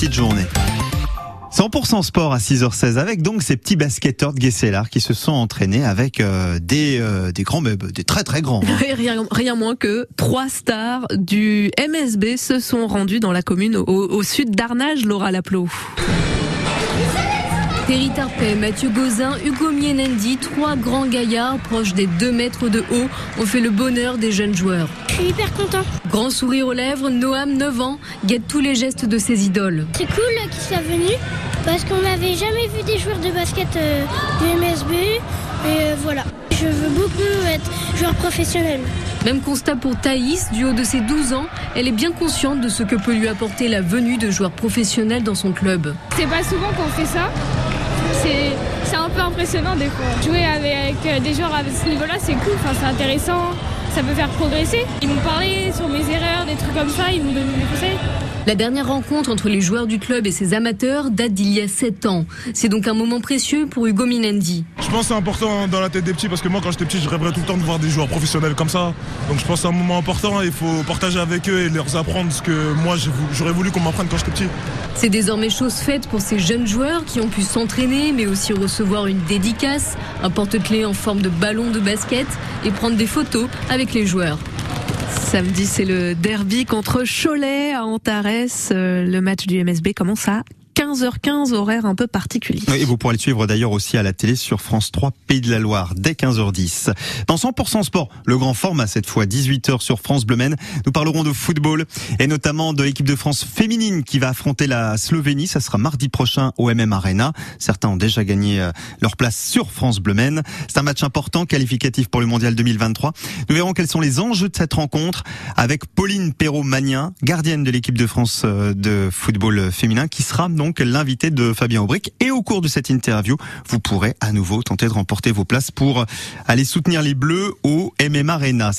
partie de journée. 100% sport à 6h16 avec donc ces petits basketteurs de Guesselard qui se sont entraînés avec euh, des, euh, des grands meubles, des très très grands. hein. Rien, moins que trois stars du MSB se sont rendus dans la commune au, au sud d'Arnage, Laura Laplot. Terry Tarpey, Mathieu Gauzin, Hugo Mienendi, trois grands gaillards proches des 2 mètres de haut ont fait le bonheur des jeunes joueurs. Je suis hyper content. Grand sourire aux lèvres, Noam, 9 ans, guette tous les gestes de ses idoles. C'est cool qu'ils soient venus parce qu'on n'avait jamais vu des joueurs de basket euh, du MSB. Et euh, voilà. Je veux beaucoup être joueur professionnel. Même constat pour Thaïs, du haut de ses 12 ans, elle est bien consciente de ce que peut lui apporter la venue de joueurs professionnels dans son club. C'est pas souvent qu'on fait ça. C'est, un peu impressionnant des fois. Jouer avec, avec des joueurs à ce niveau-là, c'est cool, enfin, c'est intéressant, ça peut faire progresser. Ils m'ont parlé sur mes erreurs, des trucs comme ça, ils m'ont donné des conseils. La dernière rencontre entre les joueurs du club et ses amateurs date d'il y a 7 ans. C'est donc un moment précieux pour Hugo Minendi. Je pense que c'est important dans la tête des petits parce que moi quand j'étais petit je rêverais tout le temps de voir des joueurs professionnels comme ça. Donc je pense que c'est un moment important et il faut partager avec eux et leur apprendre ce que moi j'aurais voulu qu'on m'apprenne quand j'étais petit. C'est désormais chose faite pour ces jeunes joueurs qui ont pu s'entraîner mais aussi recevoir une dédicace, un porte-clés en forme de ballon de basket et prendre des photos avec les joueurs. Samedi, c'est le derby contre Cholet à Antares. Euh, Le match du MSB commence à 15h15, horaire un peu particulier. Vous pourrez le suivre d'ailleurs aussi à la télé sur France 3 Pays de la Loire dès 15h10. Dans 100% sport, le grand format cette fois 18h sur France Bleu Maine. Nous parlerons de football et notamment de l'équipe de France féminine qui va affronter la Slovénie. Ça sera mardi prochain au MM Arena. Certains ont déjà gagné euh, leur place sur France Bleu Maine. C'est un match important qualificatif pour le Mondial 2023. Nous verrons quels sont les enjeux de cette rencontre avec Pauline Perrault-Magnin, gardienne de l'équipe de France euh, de football féminin qui sera donc l'invité de Fabien Aubric. Et au cours de cette interview, vous pourrez à nouveau tenter de remporter vos places pour aller soutenir les Bleus au MM Arena.